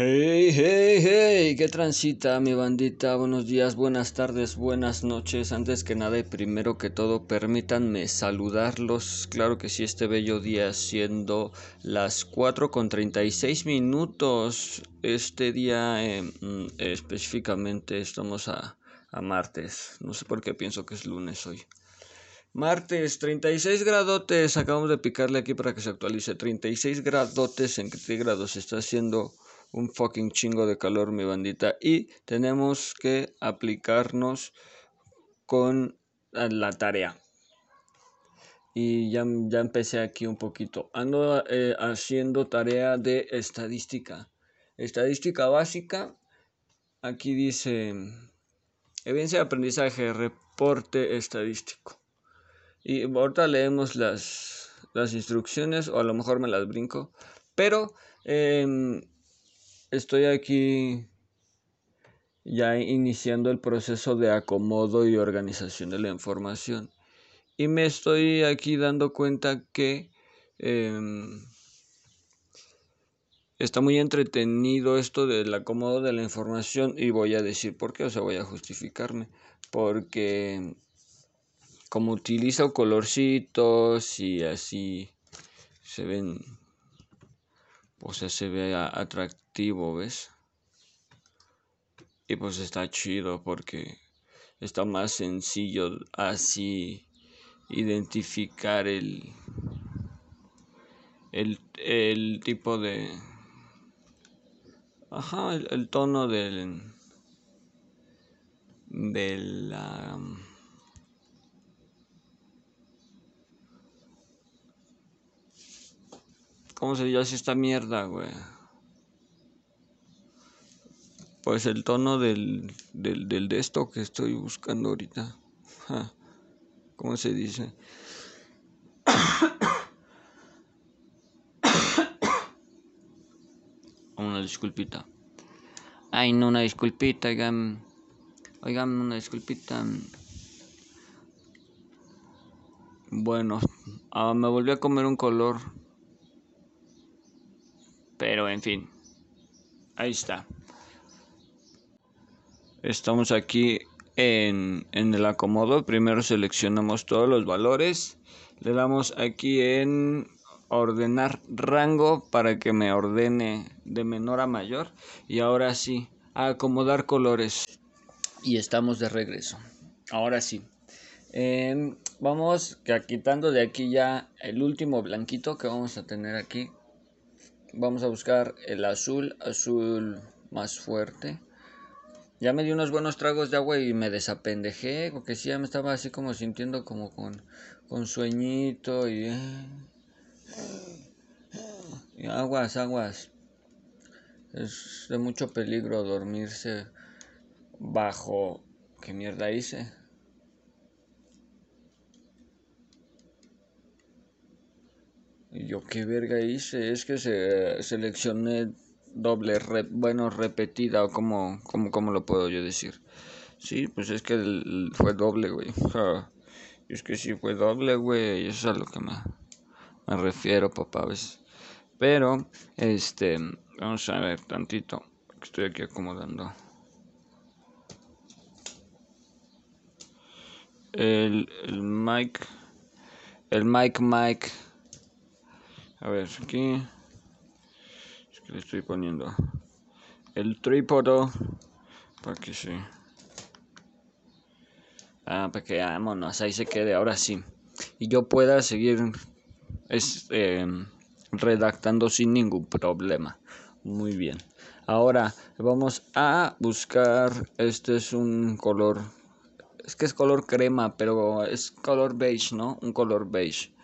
Hey, hey, hey, ¿qué transita mi bandita? Buenos días, buenas tardes, buenas noches. Antes que nada y primero que todo, permítanme saludarlos. Claro que sí, este bello día siendo las 4 con 36 minutos. Este día eh, específicamente estamos a, a martes. No sé por qué pienso que es lunes hoy. Martes, 36 gradotes. Acabamos de picarle aquí para que se actualice. 36 gradotes centígrados. Está haciendo un fucking chingo de calor, mi bandita. Y tenemos que aplicarnos con la tarea. Y ya, ya empecé aquí un poquito. Ando eh, haciendo tarea de estadística. Estadística básica. Aquí dice evidencia de aprendizaje, reporte estadístico. Y ahorita leemos las, las instrucciones o a lo mejor me las brinco. Pero eh, estoy aquí ya iniciando el proceso de acomodo y organización de la información. Y me estoy aquí dando cuenta que em, está muy entretenido esto del acomodo de la información y voy a decir por qué, o sea, voy a justificarme. Porque como utilizo colorcitos y así se ven o sea, se ve atractivo, ¿ves? Y pues está chido porque está más sencillo así identificar el, el, el tipo de... Ajá, el, el tono del... de la... ¿Cómo se llama esta mierda, güey? Pues el tono del, del, del de esto que estoy buscando ahorita. ¿Cómo se dice? una disculpita. Ay, no, una disculpita, oigan. Oigan, una disculpita. Bueno, ah, me volví a comer un color pero en fin, ahí está. Estamos aquí en, el acomodo. Primero seleccionamos todos los valores. Le damos aquí en ordenar rango para que me ordene de menor a mayor. Y ahora sí, a acomodar colores. Y estamos de regreso. Ahora sí. Em, vamos quitando de aquí ya el último blanquito que vamos a tener aquí Vamos a buscar el azul, azul más fuerte. Ya me di unos buenos tragos de agua y me desapendejé, porque sí, ya me estaba así como sintiendo como con, con sueñito y, y aguas, aguas. Es de mucho peligro dormirse bajo... ¿Qué mierda hice? Y yo, ¿qué verga hice? Es que se seleccioné doble, bueno, repetida, o como, como, como lo puedo yo decir. Sí, pues es que fue doble, güey. es que sí fue doble, güey. Eso es a lo que me, me refiero, papá, ¿ves? Pero, este, vamos a ver tantito. Estoy aquí acomodando. El, el mic, el mic, mic a ver, aquí. Es le estoy poniendo el trípodo para que se. Ah, para que vámonos, ahí se quede, ahora sí. Y yo pueda seguir este, redactando sin ningún problema. Muy bien. Ahora vamos a buscar. Este es un color. Es que es color crema, pero es color beige, ¿no? Un color beige.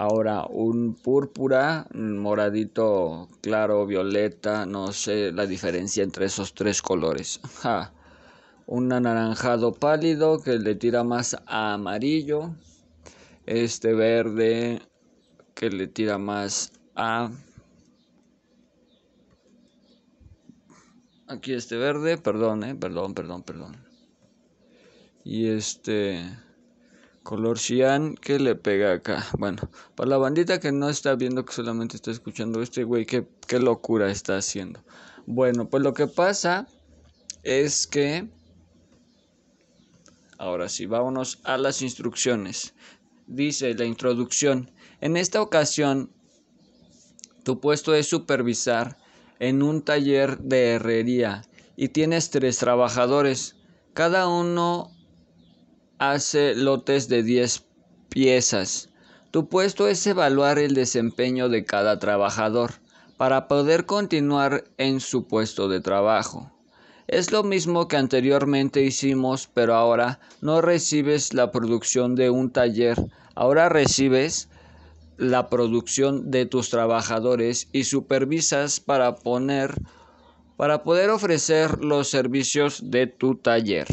Ahora, un púrpura, moradito claro, violeta, no sé la diferencia entre esos tres colores. Un anaranjado pálido que le tira más a amarillo. Este verde que le tira más a... Aquí este verde, perdón, eh, perdón, perdón, perdón. Y este Color cian que le pega acá. Bueno, para la bandita que no está viendo, que solamente está escuchando este güey, qué, qué locura está haciendo. Bueno, pues lo que pasa es que... Ahora sí, vámonos a las instrucciones. Dice la introducción. En esta ocasión, tu puesto es supervisar en un taller de herrería y tienes tres trabajadores. Cada uno hace lotes de 10 piezas. Tu puesto es evaluar el desempeño de cada trabajador para poder continuar en su puesto de trabajo. Es lo mismo que anteriormente hicimos, pero ahora no recibes la producción de un taller, ahora recibes la producción de tus trabajadores y supervisas para poner para poder ofrecer los servicios de tu taller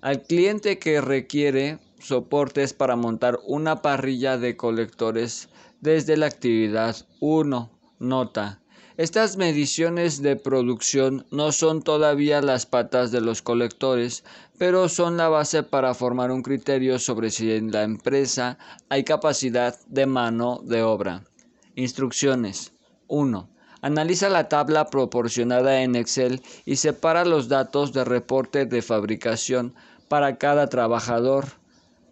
al cliente que requiere soportes para montar una parrilla de colectores desde la actividad 1. Nota. Estas mediciones de producción no son todavía las patas de los colectores, pero son la base para formar un criterio sobre si en la empresa hay capacidad de mano de obra. Instrucciones. 1. Analiza la tabla proporcionada en Excel y separa los datos de reporte de fabricación para cada trabajador.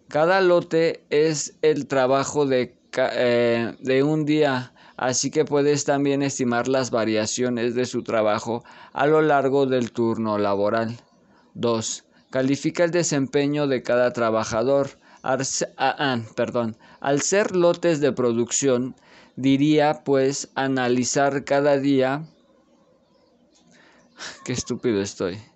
Cada lote es el trabajo de, eh, de un día, así que puedes también estimar las variaciones de su trabajo a lo largo del turno laboral. 2. Califica el desempeño de cada trabajador. Ah, ah, perdón. Al ser lotes de producción, diría pues analizar cada día. Qué estúpido estoy.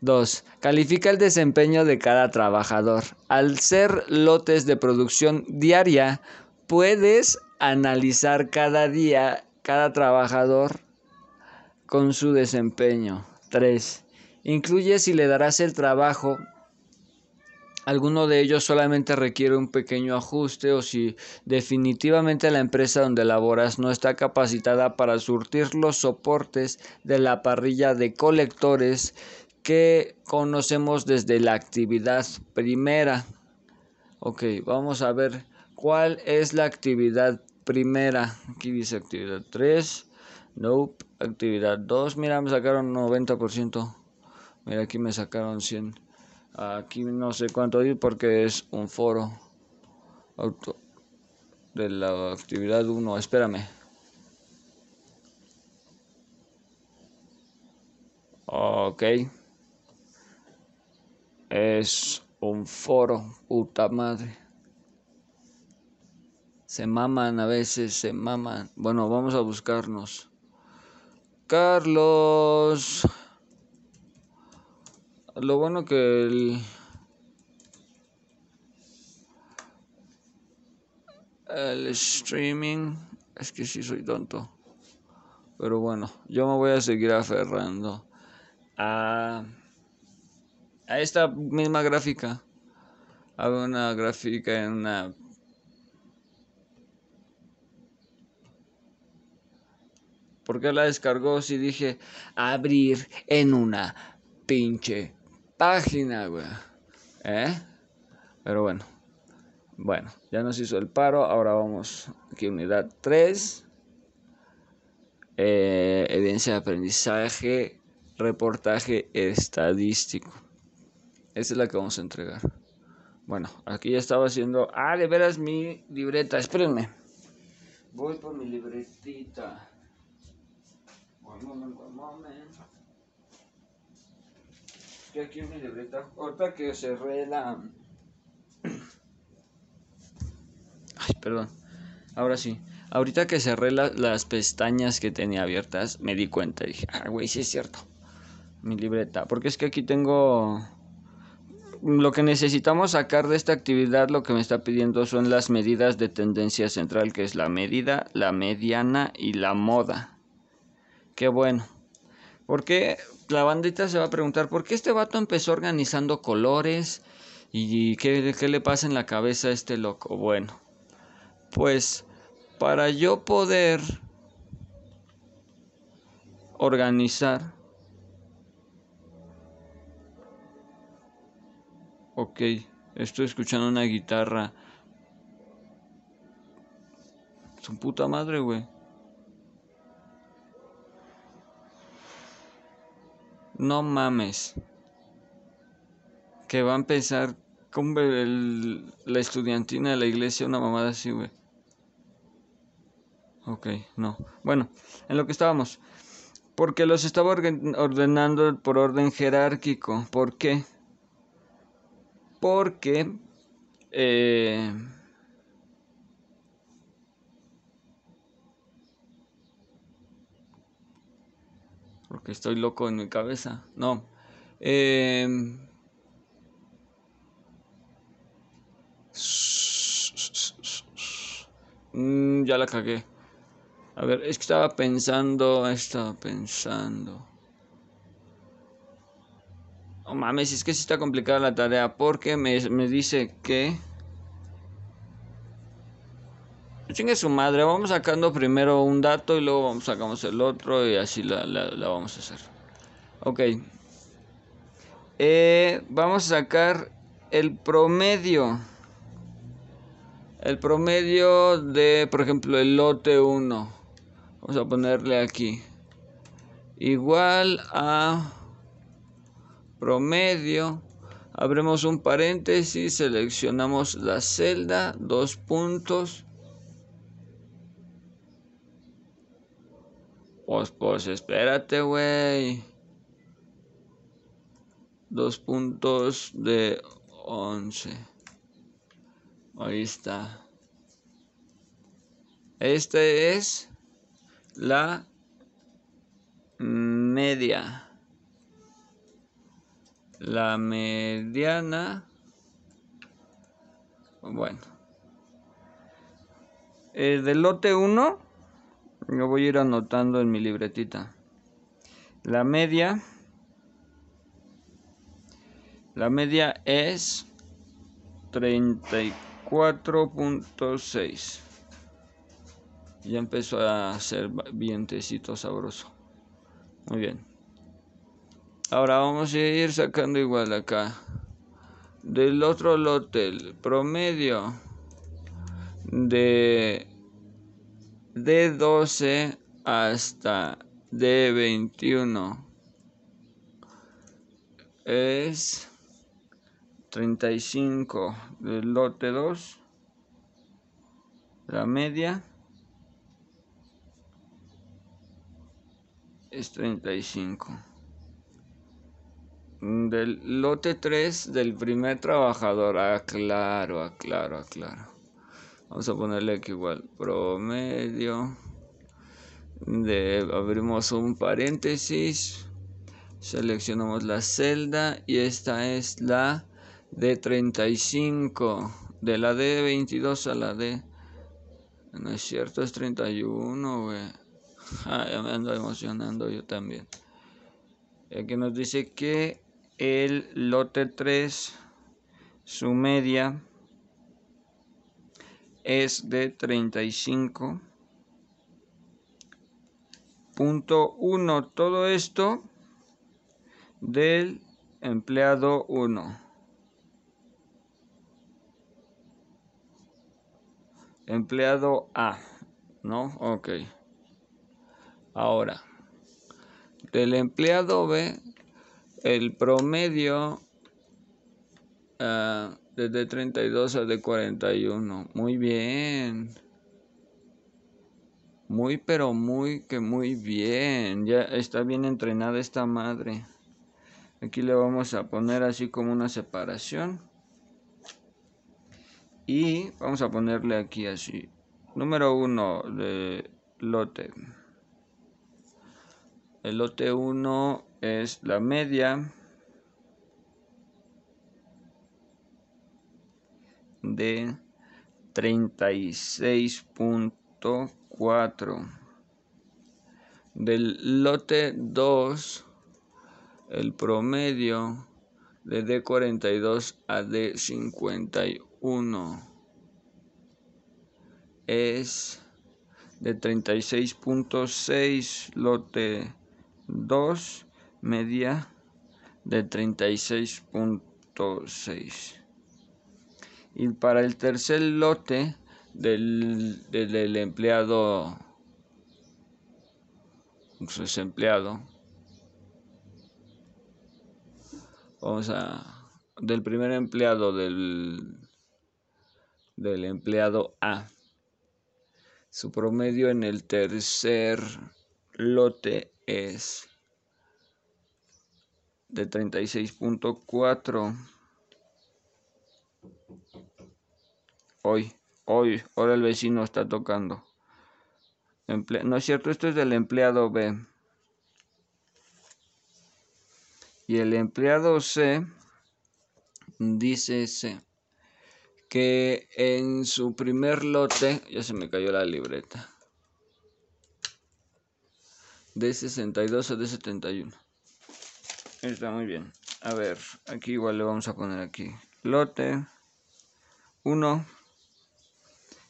2. Califica el desempeño de cada trabajador. Al ser lotes de producción diaria, puedes analizar cada día cada trabajador con su desempeño. 3. Incluye si le darás el trabajo alguno de ellos solamente requiere un pequeño ajuste o si definitivamente la empresa donde laboras no está capacitada para surtir los soportes de la parrilla de colectores que conocemos desde la actividad primera. Ok, vamos a ver cuál es la actividad primera. Aquí dice actividad 3. Nope. Actividad 2. Mira, me sacaron 90%. Mira, aquí me sacaron 100. Aquí no sé cuánto ir porque es un foro. Auto de la actividad 1. Espérame. Ok. Es un foro, puta madre. Se maman a veces, se maman. Bueno, vamos a buscarnos. Carlos. Lo bueno que el... El streaming... Es que sí soy tonto. Pero bueno, yo me voy a seguir aferrando a a esta misma gráfica. Hago una gráfica en una... ¿Por qué la descargó si dije abrir en una pinche página, güey? ¿Eh? Pero bueno. Bueno, ya nos hizo el paro. Ahora vamos aquí, unidad 3. Eh, evidencia de aprendizaje, reportaje estadístico. Esa es la que vamos a entregar. Bueno, aquí ya estaba haciendo. Ah, de veras mi libreta. Espérenme. Voy por mi libretita. One moment, one moment. Aquí mi libreta. Ahorita que cerré la. Ay, perdón. Ahora sí. Ahorita que cerré las pestañas que tenía abiertas, me di cuenta. Dije, ah, güey, sí es cierto. Mi libreta. Porque es que aquí tengo lo que necesitamos sacar de esta actividad, lo que me está pidiendo son las medidas de tendencia central, que es la medida, la mediana y la moda. Qué bueno. Porque la bandita se va a preguntar, ¿por qué este vato empezó organizando colores? ¿Y qué, qué le pasa en la cabeza a este loco? Bueno, pues para yo poder organizar Ok. Estoy escuchando una guitarra. Su puta madre, güey. No mames. Que va a empezar con la estudiantina de la iglesia, una mamada así, güey. Ok, no. Bueno, en lo que estábamos. Porque los estaba ordenando por orden jerárquico. ¿Por qué? Porque... Eh, porque estoy loco en mi cabeza. No. Eh, ya la cagué. A ver, es que estaba pensando, estaba pensando. Oh mames, es que sí está complicada la tarea porque me, dice que... Chingue su madre, vamos sacando primero un dato y luego sacamos el otro y así la, vamos a hacer. Ok. Eh, vamos a sacar el promedio. El promedio de, por ejemplo, el lote 1. Vamos a ponerle aquí. Igual a promedio. Abremos un paréntesis, seleccionamos la celda, dos puntos. Pues, pues, espérate, güey. Dos puntos de 11. Ahí está. Este es la media. La mediana. Bueno. El del lote 1, lo voy a ir anotando en mi libretita. La media. La media es 34.6 ya empezó a hacer vientecito sabroso. Muy bien. Ahora vamos a ir sacando igual acá. Del otro lote, el promedio de D12 hasta D21 es 35 del lote 2 la media es 35. Del lote 3 del primer trabajador. Aclaro, aclaro, aclaro. Vamos a ponerle aquí igual. Promedio. De, abrimos un paréntesis. Seleccionamos la celda. Y esta es la de 35. De la de 22 a la de... No es cierto, es 31, güey. Ah, ya me ando emocionando yo también. Aquí nos dice que el lote 3, su media es de 35.1. Todo esto del empleado 1. Empleado A, ¿no? Ok. Ahora, del empleado B, el promedio uh, desde 32 a de 41. Muy bien. Muy, pero muy, que muy bien. Ya está bien entrenada esta madre. Aquí le vamos a poner así como una separación. Y vamos a ponerle aquí así. Número uno de lote. El lote 1 es la media de 36.4. Del lote 2, el promedio de D42 a D51 es de 36.6 lote 2 media de 36.6. Y para el tercer lote del, del, empleado, desempleado, vamos a, del primer empleado del, del empleado A. Su promedio en el tercer lote es de 36.4. Hoy, hoy, ahora el vecino está tocando. no es cierto, esto es del empleado B. Y el empleado C dice C que en su primer lote, ya se me cayó la libreta, de 62 a de 71. Está muy bien. A ver, aquí igual le vamos a poner aquí lote. 1,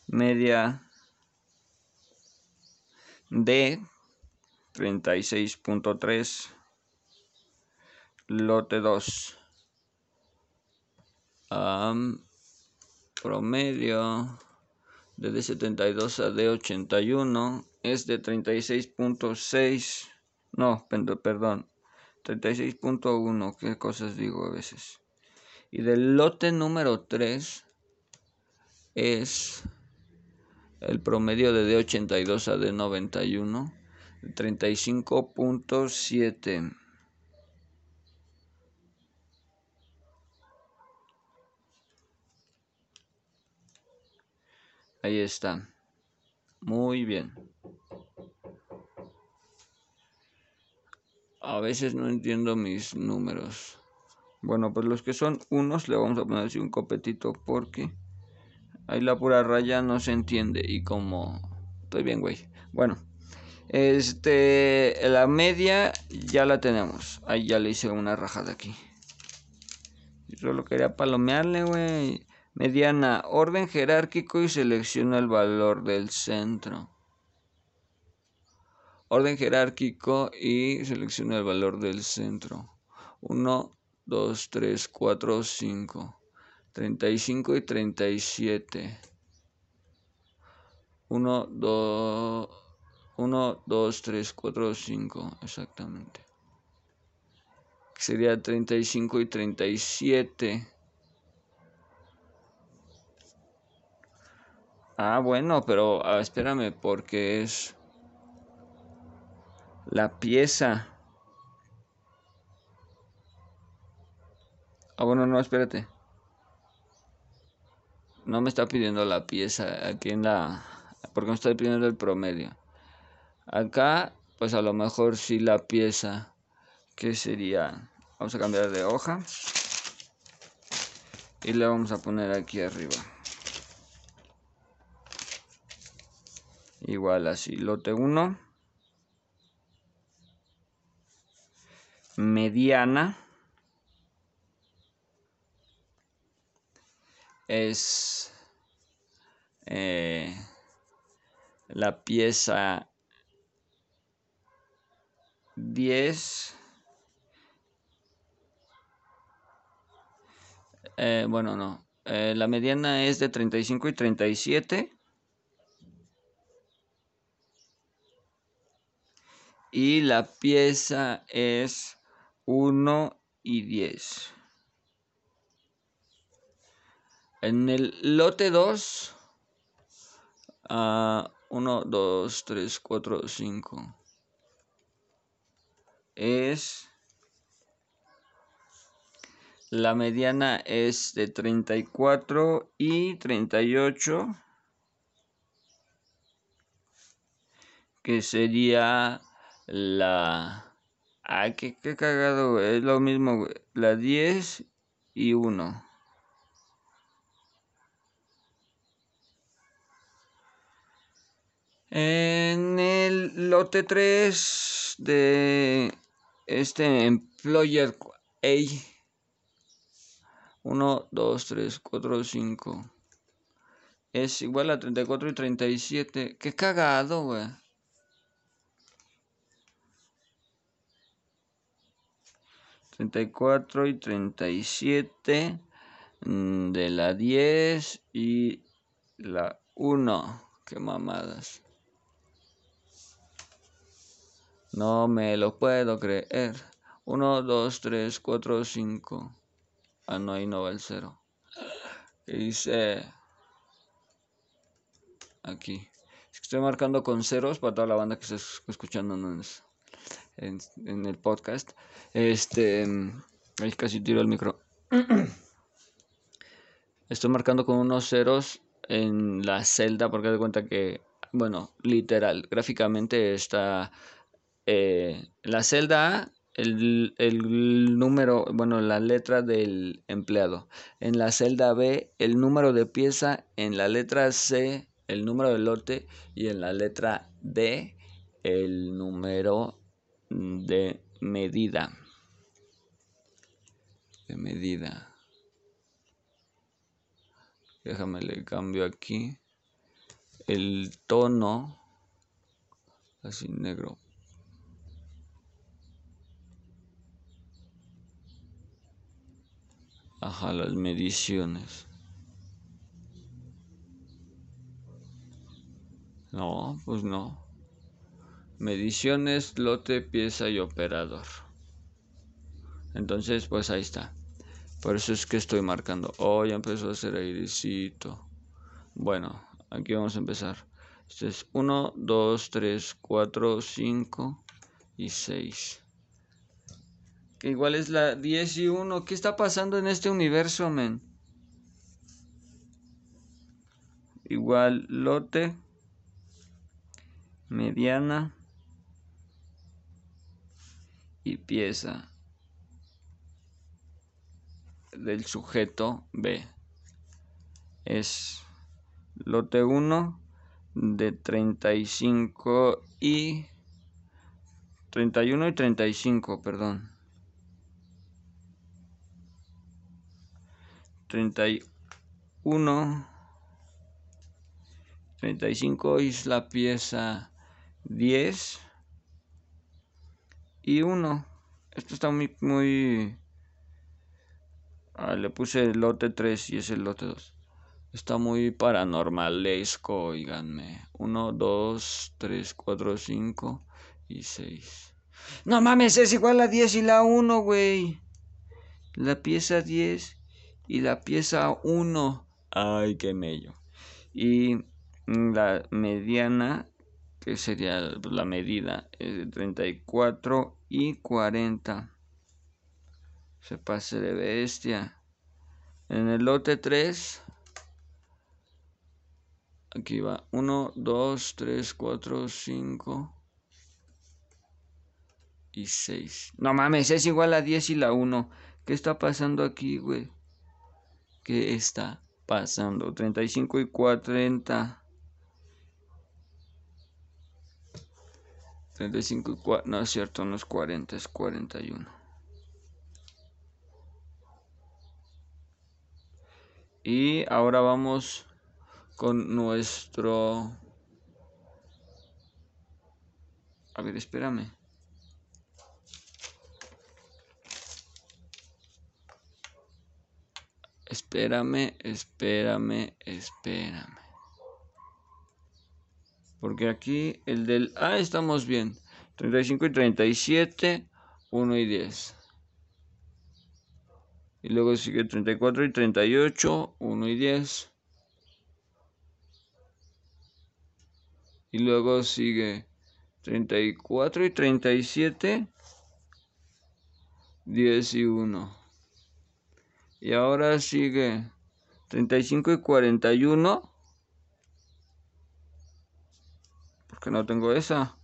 media. De 36.3, lote 2 promedio de D72 a D81 es de 36.6, no, perdón, 36.1, qué cosas digo a veces. Y del lote número 3 es el promedio de D82 a D91, 35.7. Ahí está. Muy bien. A veces no entiendo mis números. Bueno, pues los que son unos le vamos a poner así un copetito porque ahí la pura raya no se entiende y como estoy bien, güey. Bueno, este la media ya la tenemos. Ahí ya le hice una rajada aquí. Solo quería palomearle, güey mediana, orden jerárquico y selecciona el valor del centro. Orden jerárquico y selecciona el valor del centro. 1, 2, 3, 4, 5. 35 y 37. 1, 2, 1, 2, 3, 4, 5. Exactamente. Sería 35 y 37. Ah, bueno, pero ah, espérame, porque es la pieza. Ah, bueno, no, espérate. No me está pidiendo la pieza aquí en la... Porque me está pidiendo el promedio. Acá, pues a lo mejor sí la pieza. Que sería... Vamos a cambiar de hoja. Y le vamos a poner aquí arriba. igual así lote 1 mediana es eh, la pieza 10 eh, bueno no eh, la mediana es de 35 y 37 y la pieza es 1 y 10. En el lote 2, 1, 2, 3, 4, 5, es la mediana es de 34 y 38, que sería la... Ah, qué, cagado, Es lo mismo, La 10 y 1. En el lote 3 de este employer A 1, 2, 3, 4, 5 es igual a 34 y 37. Qué cagado, güey. 34 y 37 mm, de la 10 y la 1. Qué mamadas. No me lo puedo creer. 1, 2, 3, 4, 5. Ah, no, ahí no va el 0. dice? Aquí. Estoy marcando con ceros para toda la banda que está escuchando en, el podcast. Este. Casi tiro el micro. Estoy marcando con unos ceros en la celda porque de cuenta que, bueno, literal, gráficamente está eh, la celda A, el, el, número, bueno, la letra del empleado. En la celda B, el número de pieza. En la letra C, el número de lote. Y en la letra D, el número de medida de medida. Déjame le cambio aquí el tono así negro. Ajá, las mediciones. No, pues no. Mediciones, lote, pieza y operador. Entonces, pues ahí está. Por eso es que estoy marcando. Oh, ya empezó a hacer airecito. Bueno, aquí vamos a empezar. Este es 1, 2, 3, 4, 5 y 6. Que igual es la 10 y 1. ¿Qué está pasando en este universo, men? Igual lote. Mediana. Y pieza del sujeto B. Es lote 1 de 35 y 31 y 35, perdón. 31 35 es la pieza 10 y 1. Esto está muy muy Ah, le puse el lote 3 y es el lote 2. Está muy paranormalesco, oiganme. 1, 2, 3, 4, 5 y 6. No mames, es igual a 10 y la 1, güey. La pieza 10 y la pieza 1. Ay, qué mello. Y la mediana, que sería la medida, es de 34 y 40 se pase de bestia. En el lote 3, aquí va 1, 2, 3, 4, 5 y 6. No mames, es igual a 10 y la 1. ¿Qué está pasando aquí, güey? ¿Qué está pasando? 35 y 40. 35 y 4. No es cierto, no es 40, es 41. Y ahora vamos con nuestro... A ver, espérame. Espérame, espérame, espérame. Porque aquí el del... Ah, estamos bien. 35 y 37, 1 y 10. Y luego sigue 34 y 38, 1 y 10. Y luego sigue 34 y 37, 10 y 1. Y ahora sigue 35 y 41. Porque no tengo esa.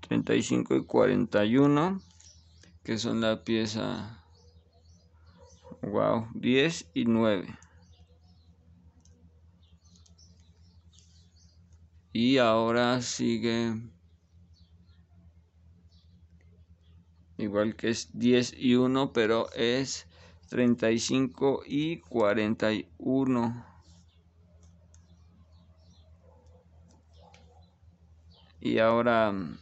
35 y 41 que son la pieza wow 10 y 9 y ahora sigue igual que es 10 y 1 pero es 35 y 41. Y ahora mm,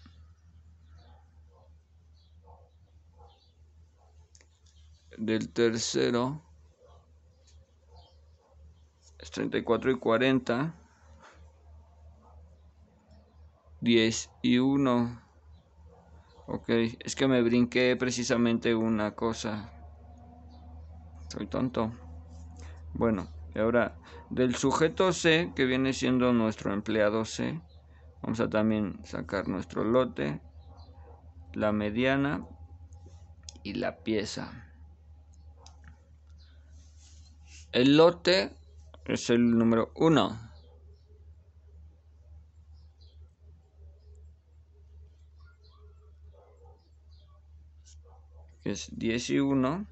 del tercero es 34 y 40. 10 y 1. Ok, es que me brinqué precisamente una cosa. Soy tonto. Bueno, y ahora del sujeto C, que viene siendo nuestro empleado C, vamos a también sacar nuestro lote, la mediana y la pieza. El lote es el número 1. Que es 10 y 1.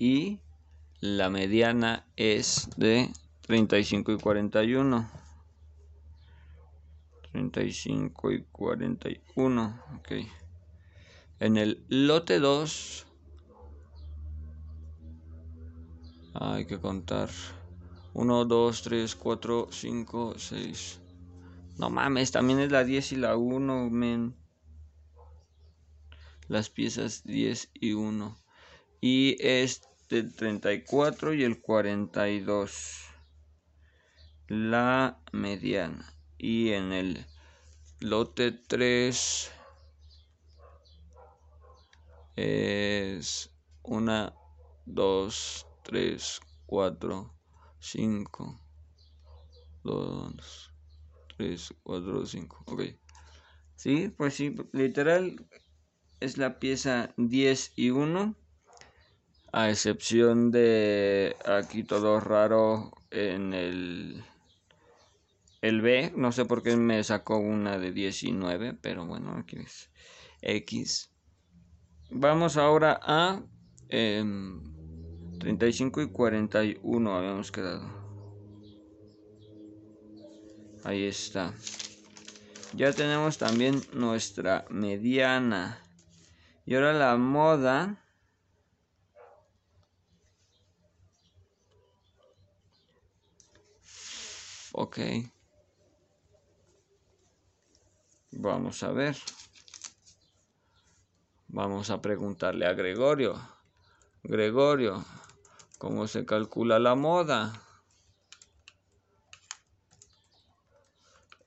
Y la mediana es de 35 y 41. 35 y 41. Ok. En el lote 2 Hay que contar. 1, 2, 3, 4, 5, 6. No mames, también es la 10 y la 1, men. Las piezas 10 y 1. Y es el 34 y el 42. La mediana. Y en el lote 3 es una, 2, 3, 4, 5, 2, 3, 4, 5. Ok. Sí, pues sí, literal es la pieza 10 y 1. A excepción de aquí todo raro en el, el B. No sé por qué me sacó una de 19, pero bueno, aquí es X. Vamos ahora a... Eh, 35 y 41 habíamos quedado. Ahí está. Ya tenemos también nuestra mediana. Y ahora la moda. Ok. Vamos a ver. Vamos a preguntarle a Gregorio. Gregorio, ¿Cómo se calcula la moda?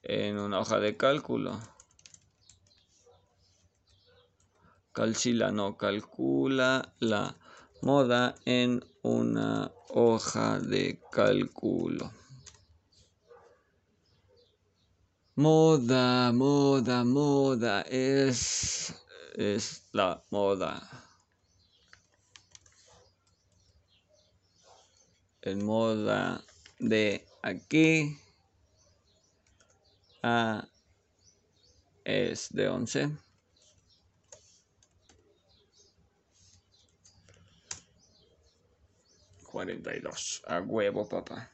En una hoja de cálculo. Calcila no calcula la moda en una hoja de cálculo. Moda, moda, moda es, es la moda. el moda de aquí a es de 11 42 a huevo papá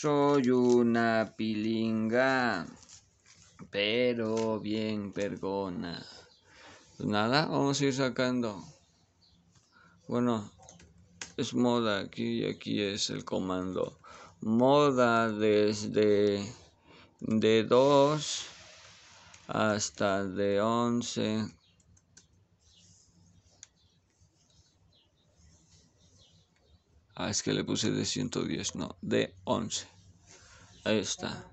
soy una pilinga pero bien pergona. Pues nada vamos a ir sacando. Bueno es moda aquí y aquí es el comando. Moda desde de 2 hasta de 11 ah es que le puse de 110 no de 11 ahí está.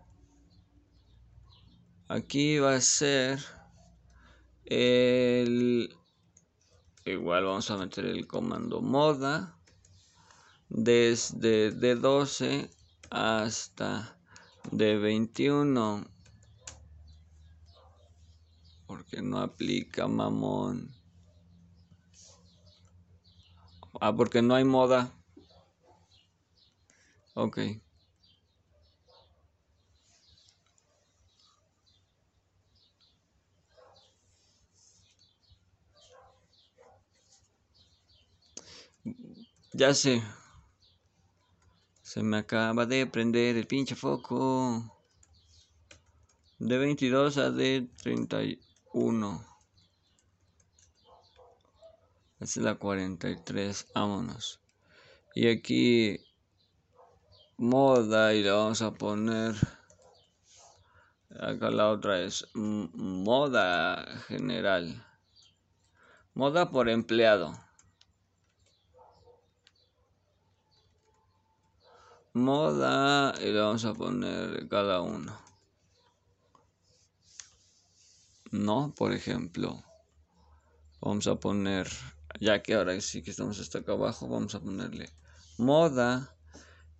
Aquí va a ser el igual vamos a meter el comando moda desde de 12 hasta de 21 porque no aplica mamón. Ah porque no hay moda ok ya sé se me acaba de prender el pinche foco. De 22 a de 31. Esta es la 43. Vámonos. Y aquí moda y le vamos a poner Acá la otra es moda general. Moda por empleado. Moda y le vamos a poner cada uno. No, por ejemplo. Vamos a poner, ya que ahora sí que estamos hasta acá abajo, vamos a ponerle moda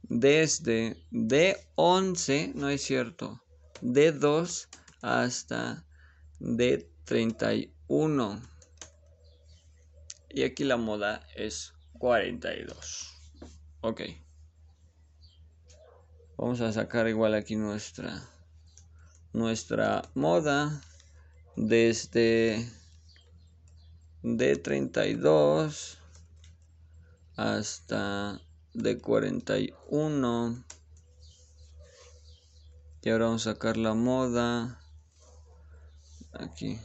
desde D11, no es cierto, D2 hasta D31. Y aquí la moda es 42. Ok. Vamos a sacar igual aquí nuestra nuestra moda desde D32 hasta D41 y ahora vamos a sacar la moda. Aquí.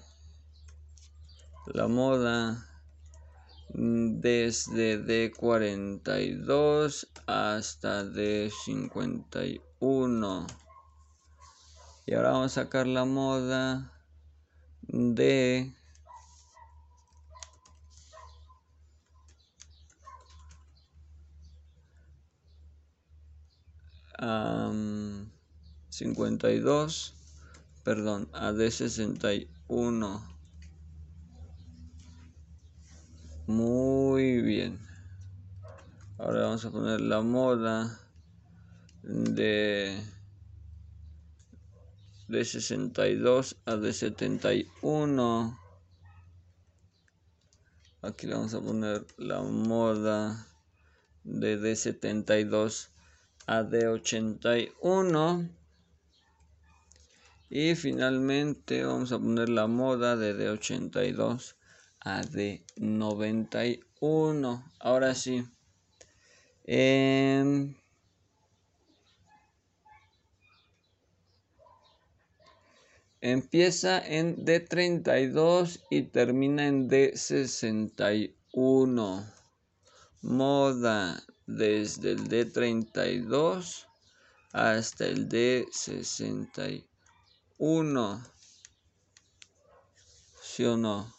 La moda. Desde D42 hasta D51 y ahora vamos a sacar la moda de 52, perdón, a D61. Muy bien. Ahora vamos a poner la moda de de 62 a de 71 aquí le vamos a poner la moda de D72 a D81 y finalmente vamos a poner la moda de D82 a D91 ahora sí. Eh, Empieza en D32 y termina en D61. Moda desde el D32 hasta el D61. ¿Sí o no?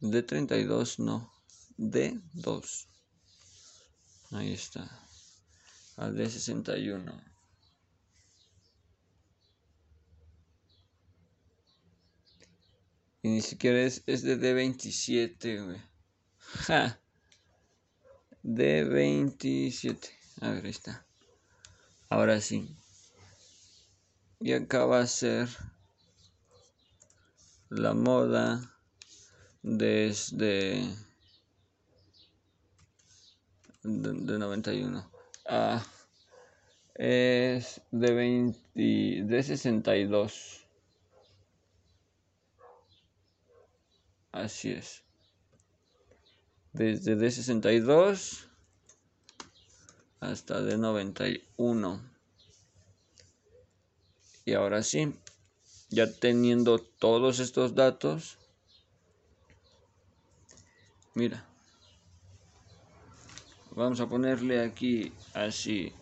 D32 no. D2. Ahí está. Al D61. Y ni siquiera es, es de D27, güey. Ja. D27. A ver, está. Ahora sí. Y acá va a ser la moda desde de, de 91. Ah, es de 20 de 62. Así es. Desde D62 hasta D91. Y ahora sí, ya teniendo todos estos datos, mira, vamos a ponerle aquí así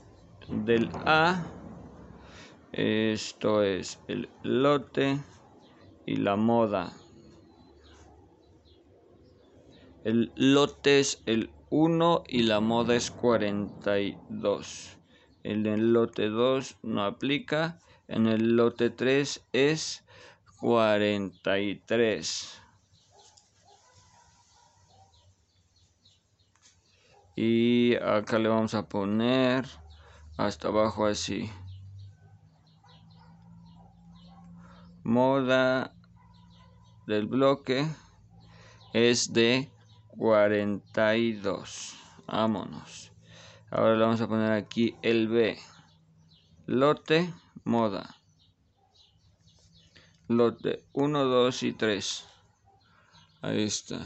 del A, esto es el lote y la moda el lote es el 1 y la moda es 42. El del lote 2 no aplica. En el lote 3 es 43. Y acá le vamos a poner hasta abajo así. Moda del bloque es de 42. Vámonos. Ahora le vamos a poner aquí el B. Lote, moda. Lote 1, 2 y 3. Ahí está.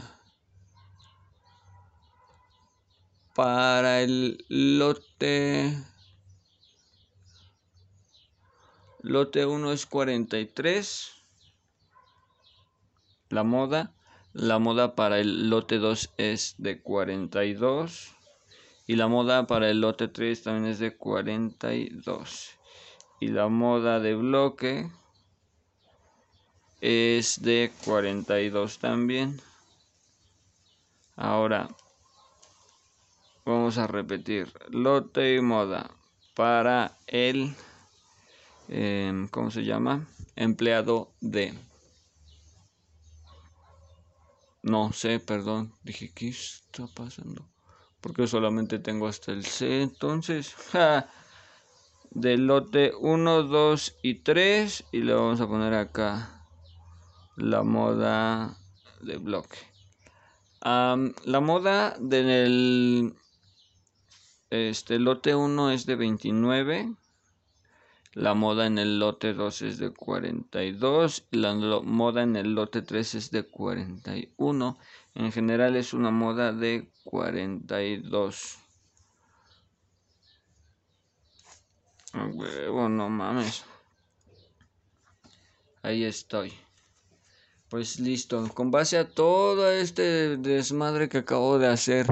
Para el lote... Lote 1 es 43. La moda. La moda para el lote 2 es de 42. Y la moda para el lote 3 también es de 42. y la moda de bloque es de 42 también. Ahora vamos a repetir lote y moda para el em, ¿cómo se llama? empleado de no sé, perdón, dije ¿qué está pasando? porque solamente tengo hasta el C entonces del lote 1, 2 y 3 y le vamos a poner acá la moda de bloque la moda del este lote 1 es de 29. La moda en el lote 2 es de 42. Y la moda en el lote 3 es de 41. En general es una moda de 42. A huevo, no mames. Ahí estoy. Pues listo, con base a todo este desmadre que acabo de hacer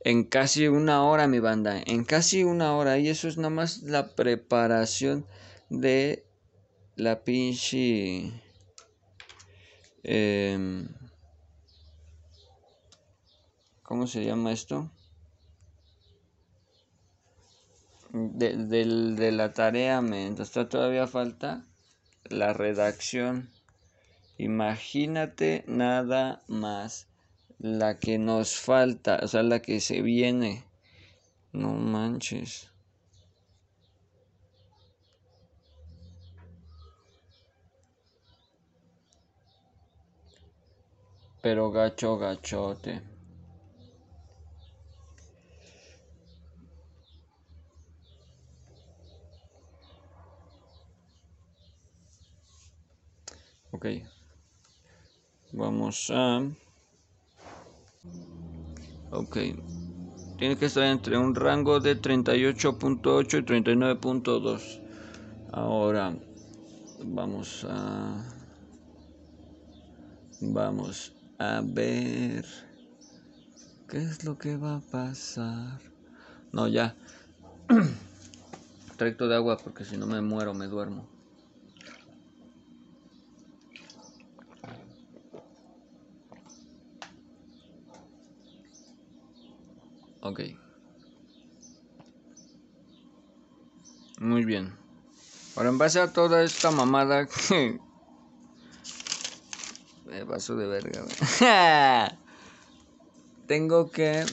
en casi una hora, mi banda, en casi una hora, y eso es nada más la preparación de la pinche... Em, ¿Cómo se llama esto? De, de la tarea, mientras todavía falta la redacción. Imagínate nada más la que nos falta, o sea, la que se viene. No manches. Pero gacho, gachote. Ok. Vamos a... Ok. Tiene que estar entre un rango de 38.8 y 39.2. Ahora vamos a... Vamos a ver... ¿Qué es lo que va a pasar? No, ya. Tracto de agua porque si no me muero, me duermo. Ok. Muy bien. Ahora, en base a toda esta mamada que... Me paso de verga, Tengo que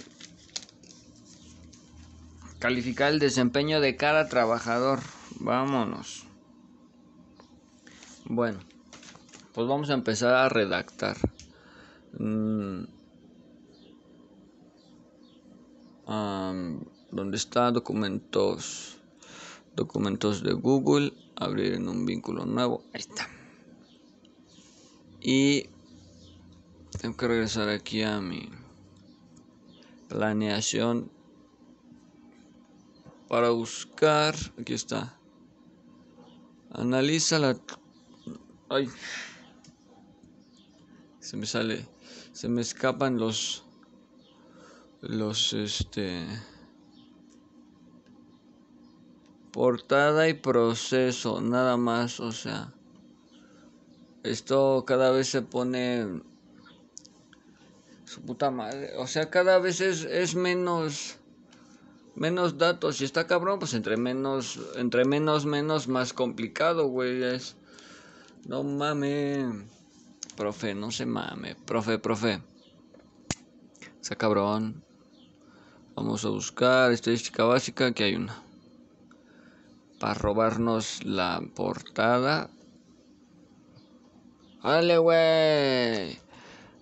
calificar el desempeño de cada trabajador. Vámonos. Bueno, pues vamos a empezar a redactar. Mm, donde está documentos. Documentos de Google. Abrir en un vínculo nuevo. Ahí está. Y tengo que regresar aquí a mi planeación para buscar aquí está. Analiza la ay se me sale se me escapan los los este portada y proceso nada más o sea esto cada vez se pone su puta madre o sea cada vez es, es menos menos datos y está cabrón pues entre menos entre menos menos más complicado güey es no mames profe no se mame profe profe sea cabrón Vamos a buscar estadística básica, que hay una. Para robarnos la portada. Dale, güey.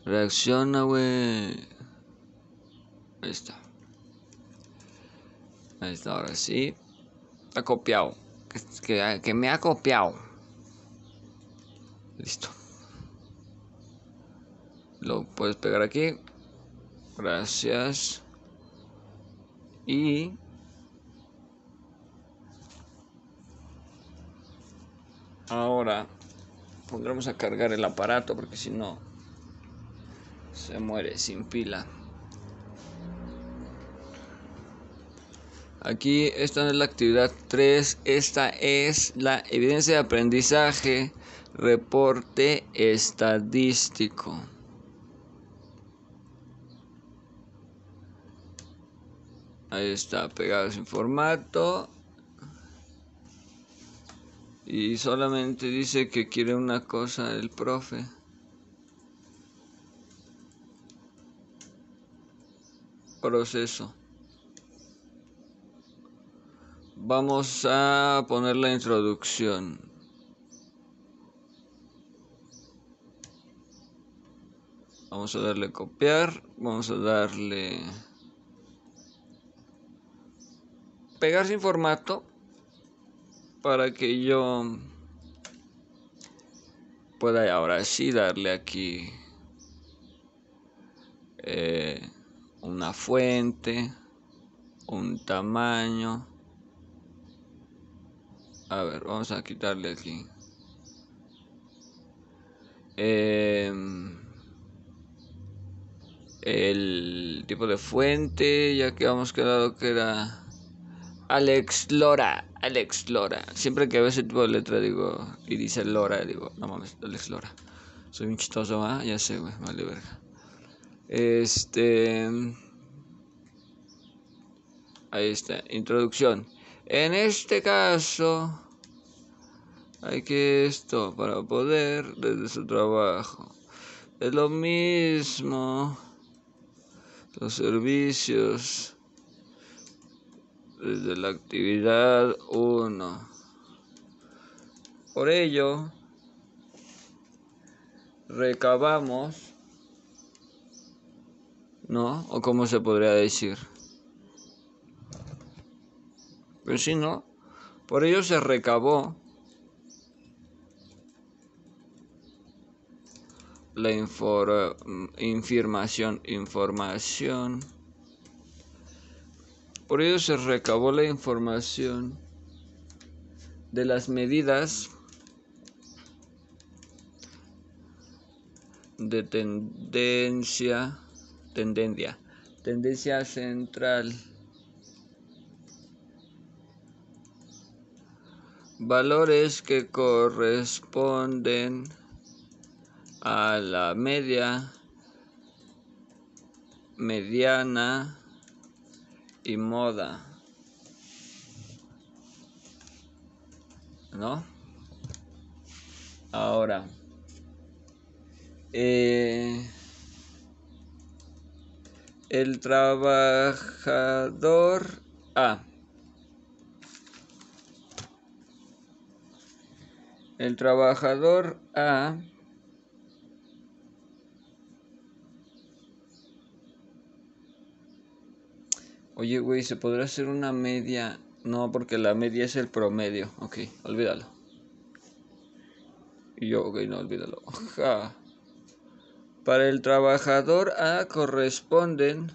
Reacciona, güey. Ahí está. Ahí está, ahora sí. Ha copiado. Que, que me ha copiado. Listo. Lo puedes pegar aquí. Gracias. Y ahora pondremos a cargar el aparato porque si no se muere sin pila. Aquí esta es la actividad 3. Esta es la evidencia de aprendizaje, reporte estadístico. Ahí está, pegado sin formato. Y solamente dice que quiere una cosa el profe. Proceso. Vamos a poner la introducción. Vamos a darle copiar. Vamos a darle... pegar sin formato para que yo pueda ahora sí darle aquí eh, una fuente, un tamaño. A ver, vamos a quitarle aquí. Em, el tipo de fuente, ya que hemos quedado que era Alex Lora, Alex Lora. Siempre que veo ese tipo de letra digo, y dice Lora, digo, no mames, Alex Lora. Soy un chistoso, ¿ah? Ya sé, güey, vale verga. Este. Ahí está, introducción. En este caso, hay que esto para poder desde su trabajo. Es lo mismo. Los servicios desde la actividad 1. Por ello, recabamos, ¿no? ¿O cómo se podría decir? Pues sí, ¿no? Por ello se recabó la información, información por ello se recabó la información de las medidas de tendencia, tendencia, tendencia central. Valores que corresponden a la media, mediana, y moda. ¿No? Ahora. Eh, el trabajador A. El trabajador A Oye, güey, ¿se podrá hacer una media? No, porque la media es el promedio. Ok, olvídalo. Y yo, ok, no, olvídalo. Para el trabajador A corresponden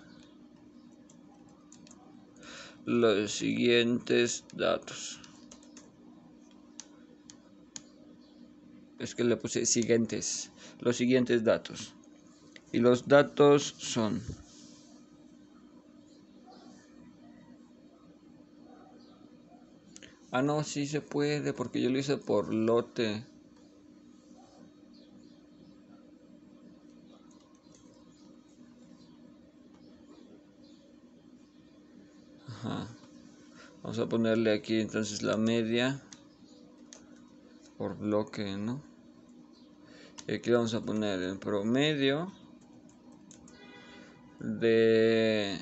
los siguientes datos. Es que le puse siguientes. Los siguientes datos. Y los datos son... Ah, no, sí se puede, porque yo lo hice por lote. Vamos a ponerle aquí entonces la media por bloque, ¿no? Y aquí vamos a poner el promedio de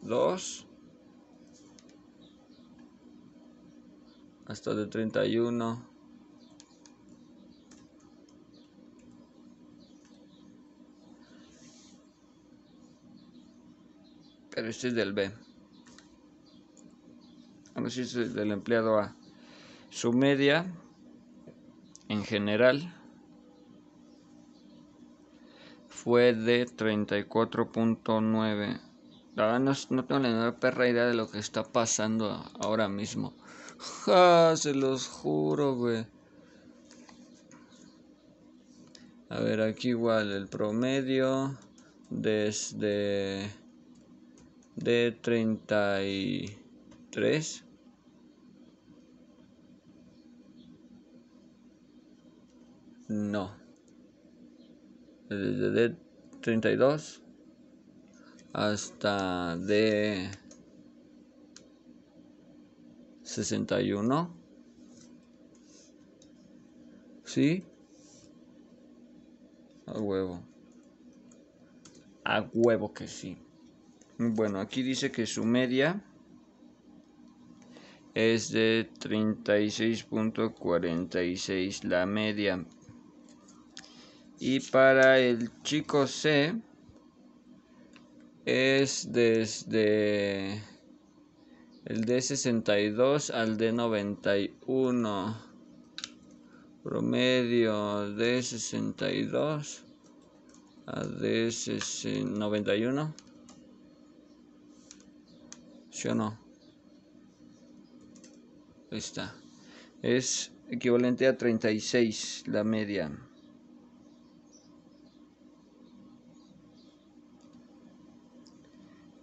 2 hasta de 31 pero este es del B ver si es del empleado A su media en general fue de 34.9 la no, no tengo la menor perra idea de lo que está pasando ahora mismo Ja, se los juro, güey. A ver, aquí igual el promedio desde de 33 no. Desde de 32 hasta de 61 sí. A huevo. A huevo que sí. Bueno, aquí dice que su media es de 36.46 la media. Y para el chico C es desde el D62 al D91. Promedio D62 a D91. ¿Sí o no? Ahí está. Es equivalente a 36 la media.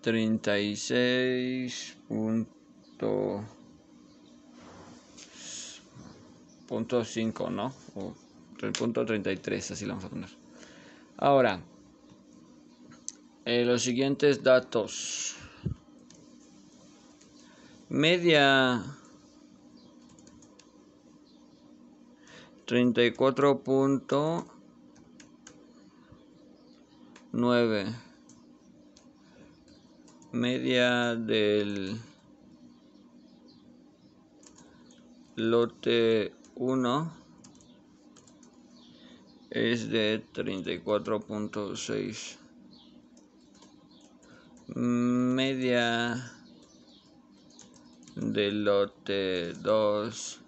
Treinta y seis punto, punto cinco, ¿no? O punto treinta y tres, así lo vamos a poner. Ahora, eh, los siguientes datos media 34.9 media del lote 1 es de 34.6 media del lote 2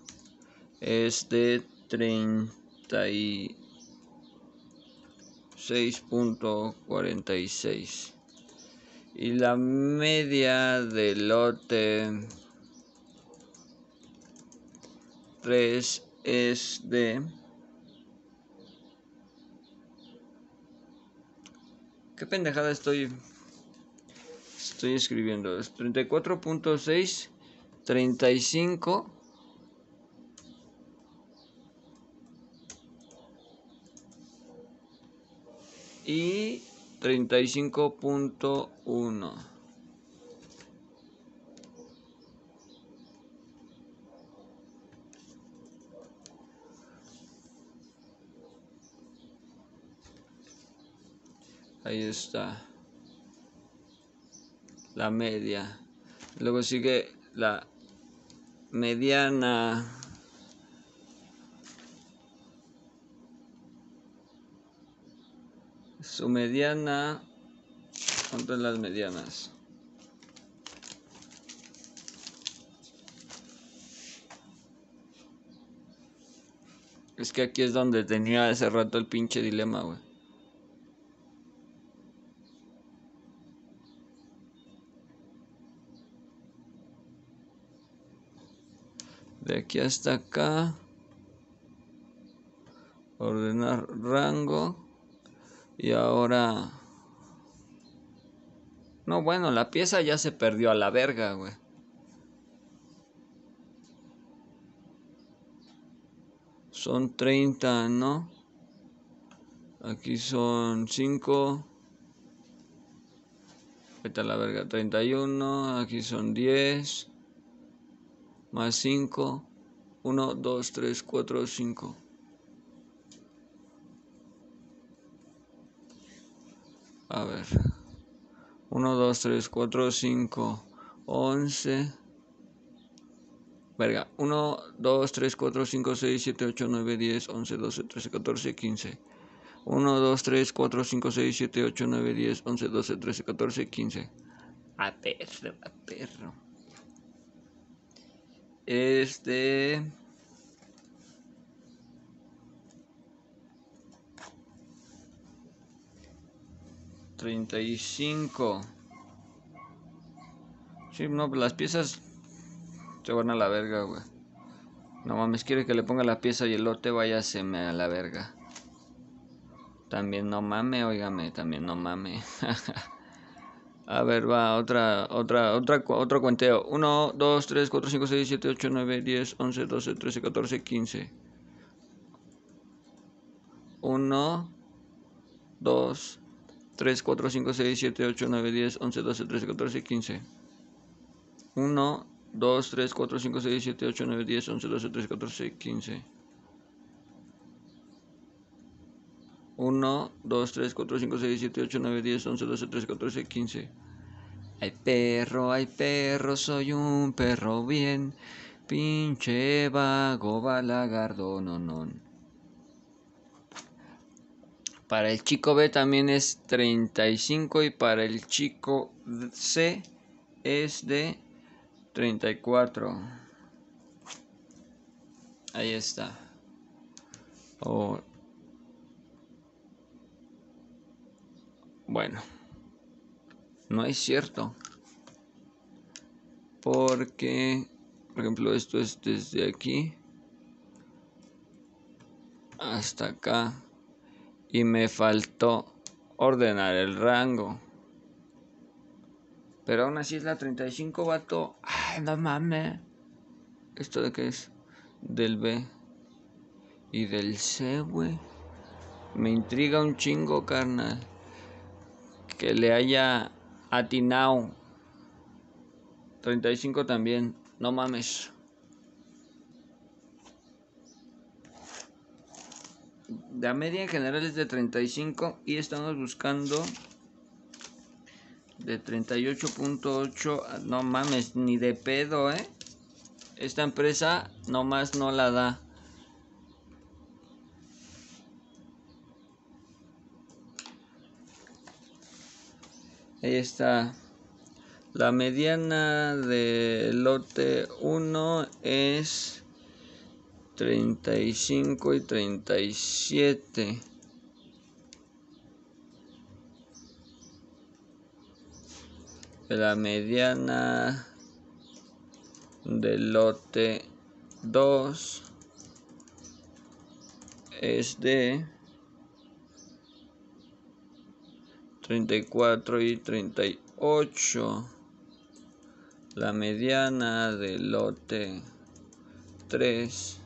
es de 36.46 y la media del lote 3 es de qué pendejada estoy estoy escribiendo es 34.6 35 y 35.1 ahí está. La media. Luego sigue la mediana su mediana ¿cuánto las medianas? Es que aquí es donde tenía ese rato el pinche dilema, güey. de aquí hasta acá ordenar rango y ahora no bueno la pieza ya se perdió a la verga güey. Son 30 no aquí son 5 vete a la verga 31 aquí son 10 más 5, 1, 2, 3, 4, 5. a ver, 1, 2, 3, 4, 5, 11. Verga, 1, 2, 3, 4, 5, 6, 7, 8, 9, 10, 11, 12, 13, 14, 15. 1, 2, 3, 4, 5, 6, 7, 8, 9, 10, 11, 12, 13, 14, 15. A perro, a perro. Este... 35. Sí, no, pues las piezas se van a la verga, güey. No mames, quiere que le ponga la pieza y el lote váyaseme a la verga. También no mame, óigame, también no mame. a ver, va, otra, otra, otra, otro cuenteo. 1, 2, 3, 4, 5, 6, 7, 8, 9, 10, 11, 12, 13, 14, 15. 1, 2, 3, 4, 5, 6, 7, 8, 9, 10, 11, 12, 13, 14, 15. 1, 2, 3, 4, 5, 6, 7, 8, 9, 10, 11, 12, 13, 14, 15. 1, 2, 3, 4, 5, 6, 7, 8, 9, 10, 11, 12, 13, 14, 15. Ay perro, ay perro, soy un perro bien, pinche vago, balagardo, no, no. Para el chico B también es 35 y para el chico C es de 34. Ahí está. Oh. Bueno, no es cierto. Porque, por ejemplo, esto es desde aquí hasta acá. Y me faltó ordenar el rango. Pero aún así es la 35, vato. Ay, no mames. ¿Esto de qué es? Del B. Y del C, güey. Me intriga un chingo, carnal que le haya atinado. 35 también, no mames. La media en general es de 35 y estamos buscando de 38.8. No mames, ni de pedo, ¿eh? Esta empresa nomás no la da. Ahí está. La mediana de lote 1 es 35 y 37. La mediana del lote 2 es de 34 y 38. La mediana del lote 3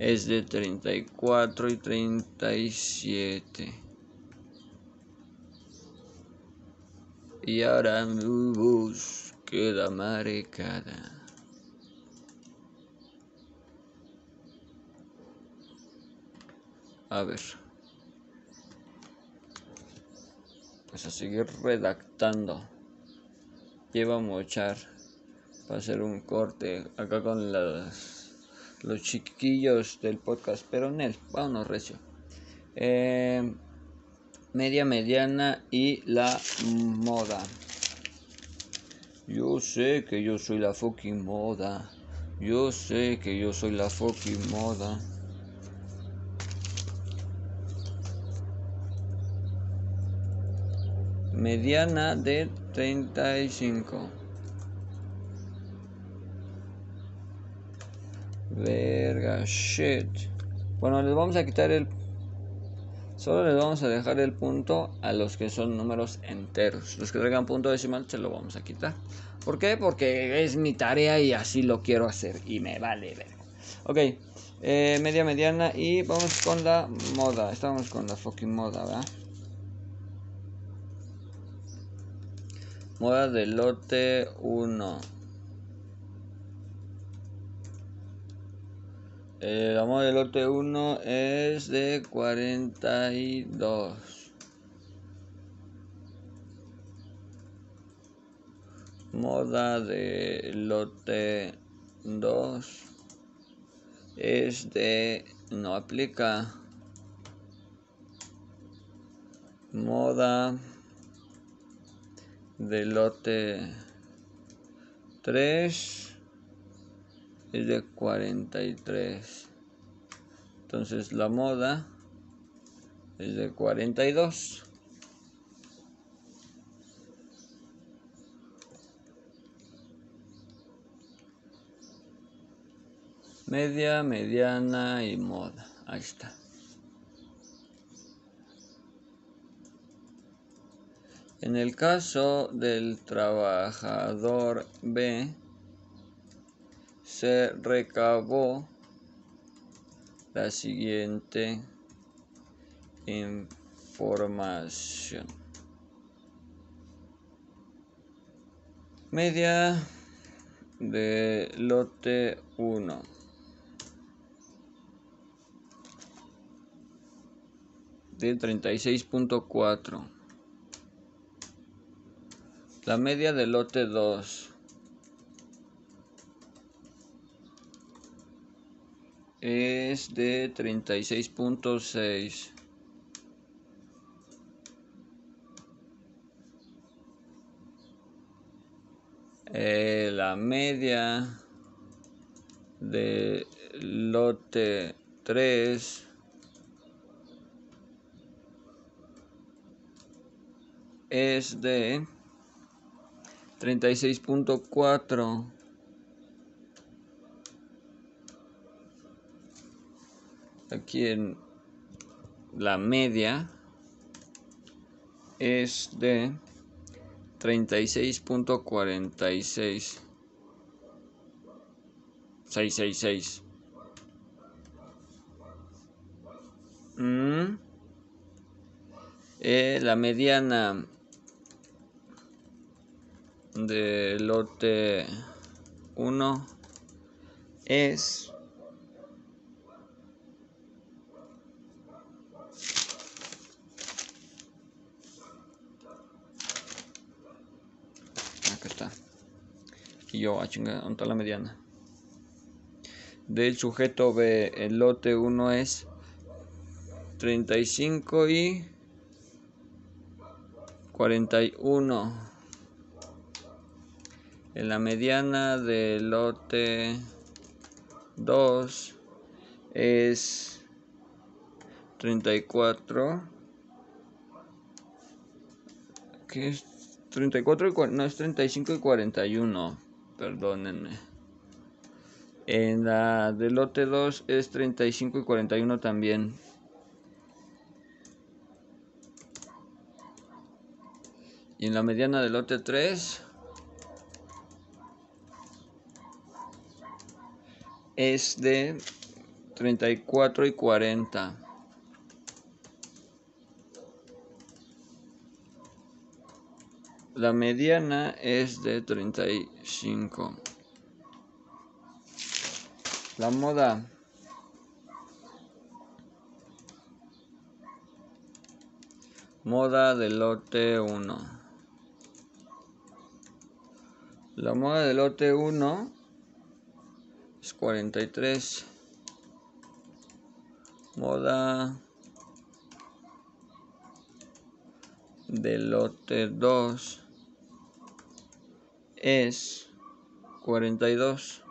es de 34 y 37. Y ahora mi bus queda marcada. A ver. pues a seguir redactando. Llevamos a echar para hacer un corte acá con las, los chiquillos del podcast, pero en él, vámonos recio. Eh, media, mediana y la moda. Yo sé que yo soy la fucking moda. Yo sé que yo soy la fucking moda. mediana de 35. Verga, shit. Bueno, les vamos a quitar el... Solo les vamos a dejar el punto a los que son números enteros. Los que traigan punto decimal se lo vamos a quitar. ¿Por qué? Porque es mi tarea y así lo quiero hacer. Y me vale ver. Ok, eh, media mediana y vamos con la moda. Estamos con la fucking moda, ¿verdad? Moda de lote 1. Eh, la moda de lote 1 es de 42. Moda de lote 2 es de no aplica. Moda de lote 3 es de 43 entonces la moda es de 42 media mediana y moda. Ahí está. En el caso del trabajador B, se recabó la siguiente información. Media de lote 1. De 36.4. La media de lote 2. Es de 36.6. Eh, la media de lote 3 es de 36.4 aquí en la media es de 36.46 666 mm. eh, la mediana de lote 1 es Y yo, a ah, chingar, ¿dónde está la mediana? Del sujeto B, el lote 1 es 35 y 41. En la mediana del lote 2 es 34. ¿Qué es? 34 y no es 35 y 41 perdónenme. En la del lote 2 es 35 y 41 también. Y en la mediana del lote 3 es de 34 y 40. La mediana es de 35. La moda moda del lote 1. La moda del lote 1 es 43. Moda del lote 2 es 42.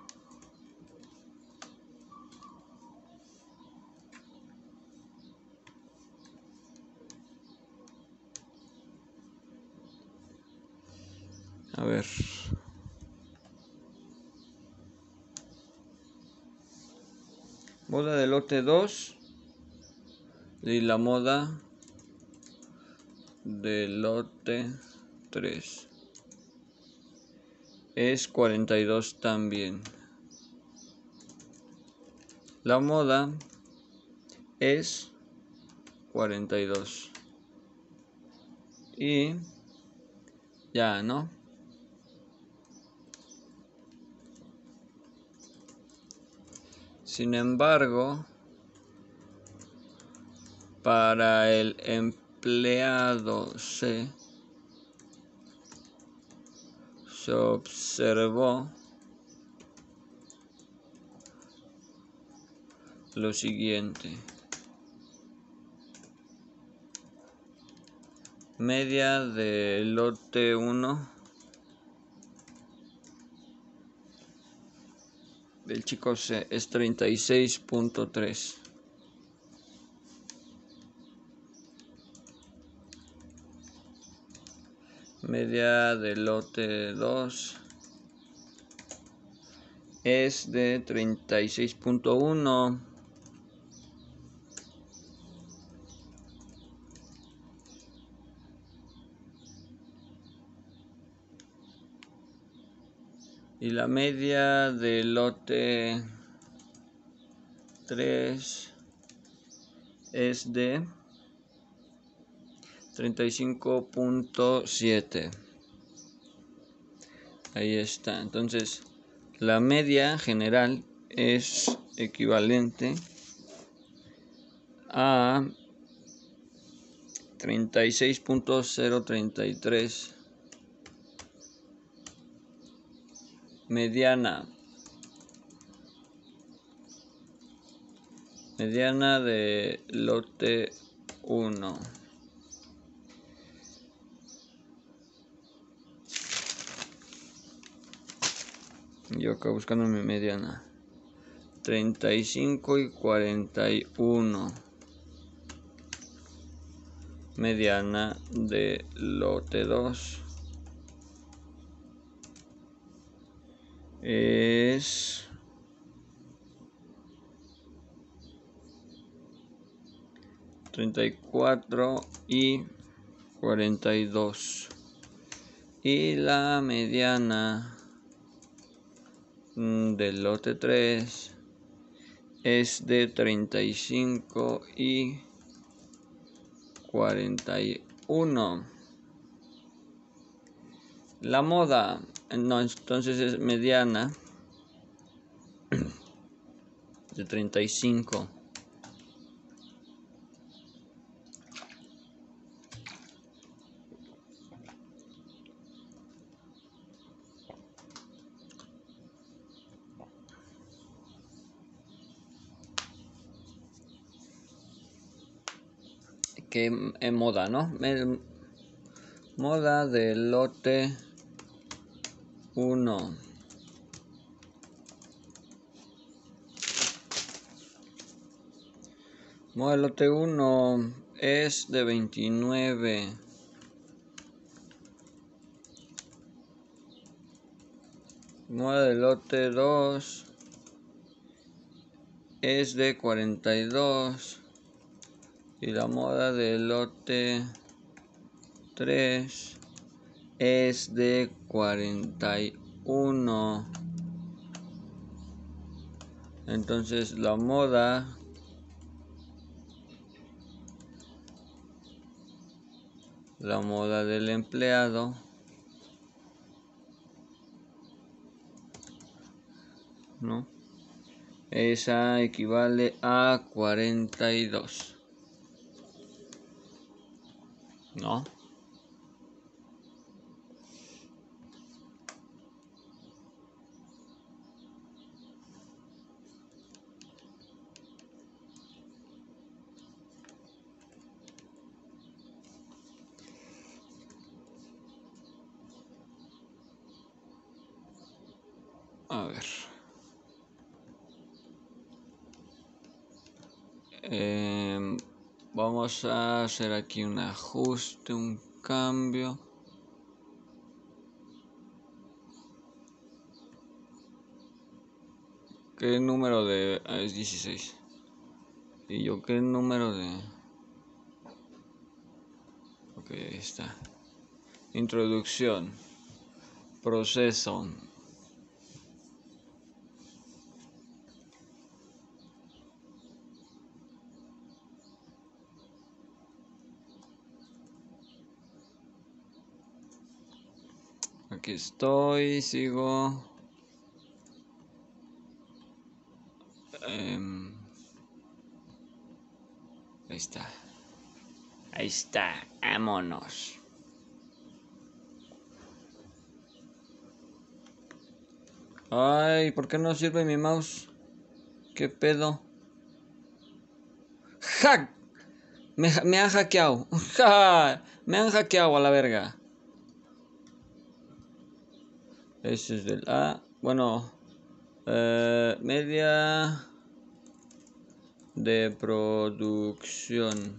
A ver. Moda de lote 2 y la moda del lote 3 es 42 también. La moda es 42. Y ya, ¿no? Sin embargo, para el empleado C se observó lo siguiente. Media del lote 1 del chico C es 36.3. media del lote 2 es de 36.1 y la media del lote 3 es de 35.7. Ahí está. Entonces, la media general es equivalente a 36.033 mediana mediana de lote 1 yo acá buscando mi mediana. 35 y 41 mediana de lote 2 es treinta y cuatro y cuarenta y dos. Y la mediana del lote 3 es de 35 y 41 la moda no, entonces es mediana de 35. Que moda, ¿no? Moda del lote 1 modelo T1 es de 29 modelo T2 es de 42 y la moda del lote 3 es de 41. Entonces la moda la moda del empleado ¿no? Esa equivale a 42. ¿No? A ver. Em, vamos a hacer aquí un ajuste, un cambio. ¿Qué número de...? Ah, es 16. ¿Y yo qué número de...? Ok, ahí está. Introducción. Proceso. Estoy, sigo. Em, ahí está. Ahí está, vámonos. Ay, ¿por qué no sirve mi mouse? ¿Qué pedo? ¡Hack! Me, me han hackeado. ¡Ja! Me han hackeado a la verga. Ese es del A. Bueno, eh, media de producción.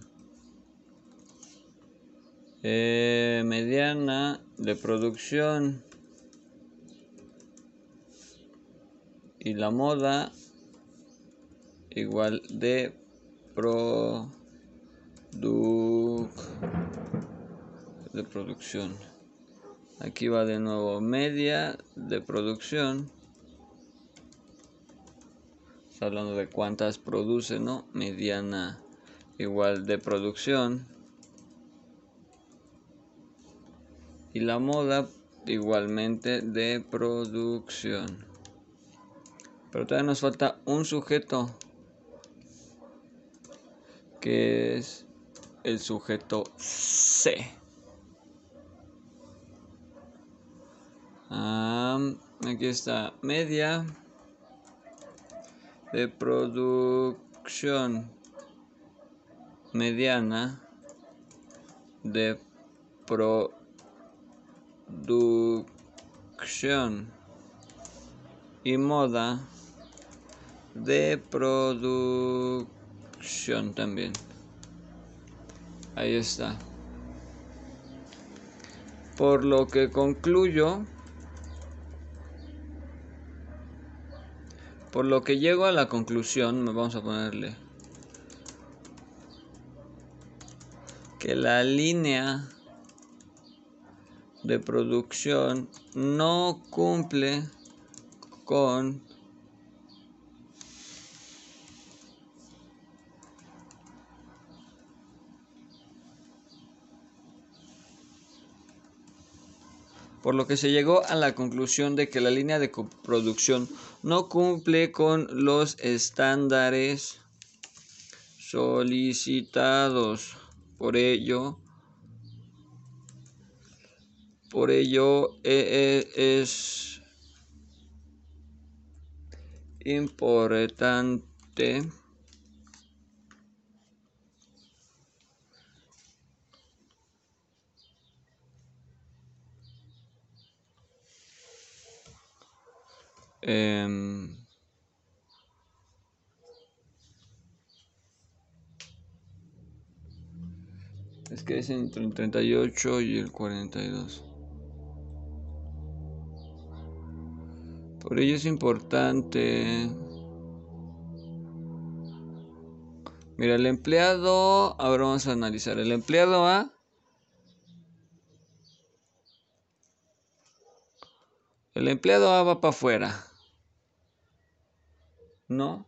Eh, mediana de producción. Y la moda igual de pro de producción. Aquí va de nuevo media de producción. Está hablando de cuántas produce, ¿no? Mediana igual de producción. Y la moda igualmente de producción. Pero todavía nos falta un sujeto. Que es el sujeto C. aquí está. Media de producción mediana de producción y moda de producción también. Ahí está. Por lo que concluyo Por lo que llego a la conclusión, vamos a ponerle que la línea de producción no cumple con por lo que se llegó a la conclusión de que la línea de producción no cumple con los estándares solicitados. Por ello, por ello es importante Em, es que es entre el 38 y el 42. Por ello es importante. Mira, el empleado, ahora vamos a analizar. El empleado A El empleado A va para afuera. ¿No?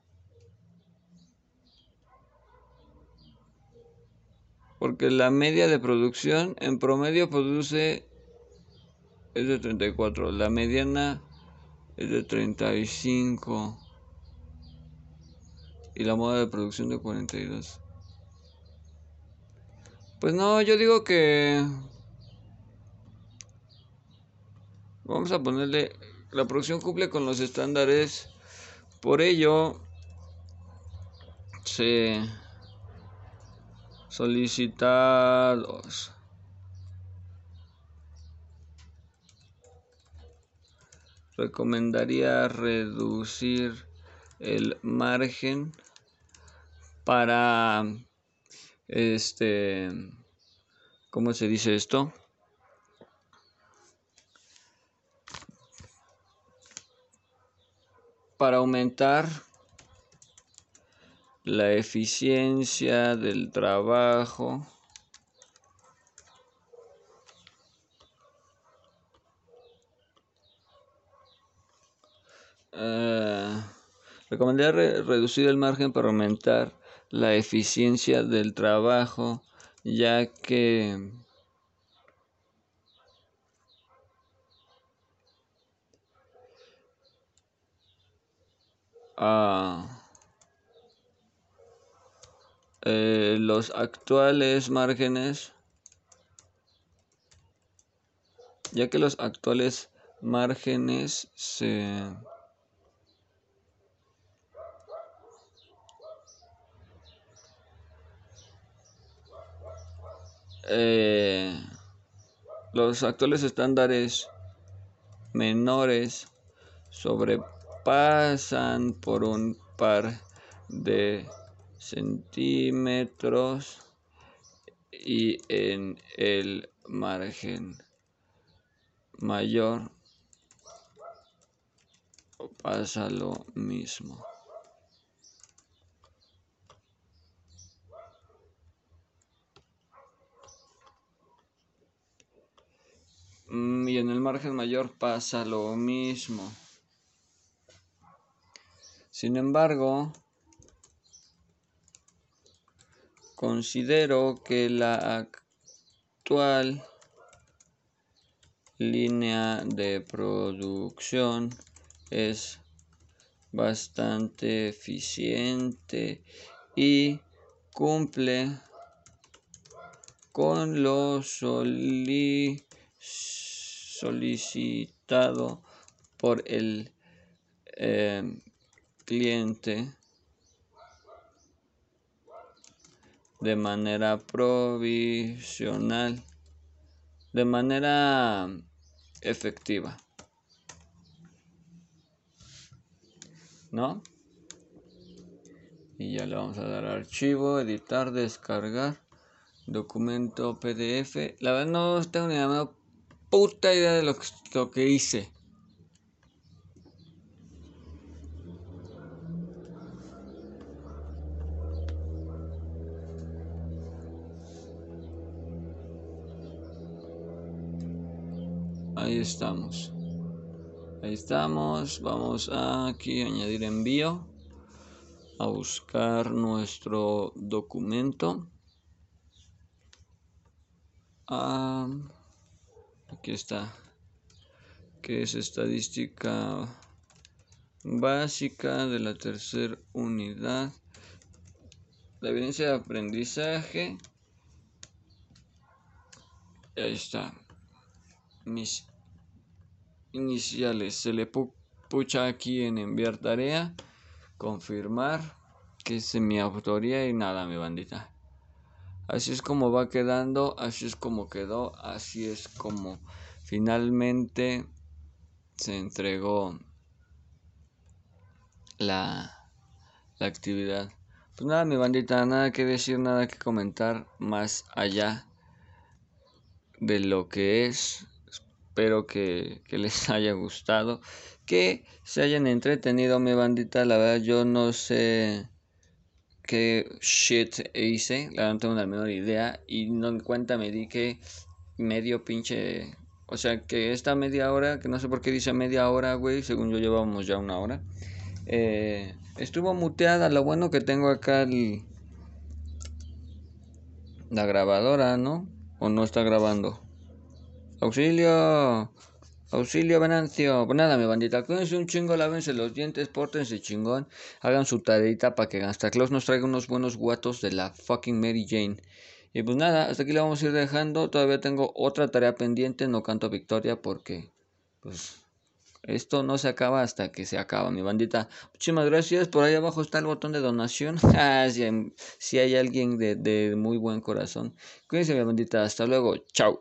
Porque la media de producción en promedio produce es de 34, la mediana es de 35 y la moda de producción de 42. Pues no, yo digo que vamos a ponerle la producción cumple con los estándares por ello, se solicitados recomendaría reducir el margen para este ¿cómo se dice esto? Para aumentar la eficiencia del trabajo. Uh, recomendaría reducir el margen para aumentar la eficiencia del trabajo ya que Eh, los actuales márgenes, ya que los actuales márgenes se... Eh, los actuales estándares menores sobre pasan por un par de centímetros y en el margen mayor pasa lo mismo. Mm, y en el margen mayor pasa lo mismo. Sin embargo, considero que la actual línea de producción es bastante eficiente y cumple con lo solicitado por el eh, cliente de manera provisional, de manera efectiva. ¿No? Y ya le vamos a dar archivo, editar, descargar, documento PDF. La verdad no tengo ni la puta idea de lo que, lo que hice. Ahí estamos. Ahí estamos. Vamos a aquí añadir envío. A buscar nuestro documento. Ah, aquí está. Que es estadística básica de la tercera unidad. La evidencia de aprendizaje. Ahí está. Mis iniciales. Se le pucha aquí en enviar tarea, confirmar que es mi autoría y nada, mi bandita. Así es como va quedando, así es como quedó, así es como finalmente se entregó la, la actividad. Pues nada, mi bandita, nada que decir, nada que comentar más allá de lo que es espero que, les haya gustado, que se hayan entretenido mi bandita, la verdad yo no sé qué shit hice, la verdad no tengo la menor idea y no en cuenta me di que medio pinche, o sea que esta media hora, que no sé por qué dice media hora, güey, según yo llevamos ya una hora, eh, estuvo muteada, lo bueno que tengo acá la grabadora, ¿no? ¿O no está grabando? Auxilio. Auxilio, Venancio. Pues nada, mi bandita, cuídense un chingo, lávense los dientes, pórtense chingón, hagan su tareita para que Gangsta Claus nos traiga unos buenos guatos de la fucking Mary Jane. Y pues nada, hasta aquí la vamos a ir dejando. Todavía tengo otra tarea pendiente, no canto victoria porque, pues, esto no se acaba hasta que se acaba, mi bandita. Muchísimas gracias. Por ahí abajo está el botón de donación. Ah, si, hay, si hay alguien de, de muy buen corazón. Cuídense, mi bandita. Hasta luego. Chao.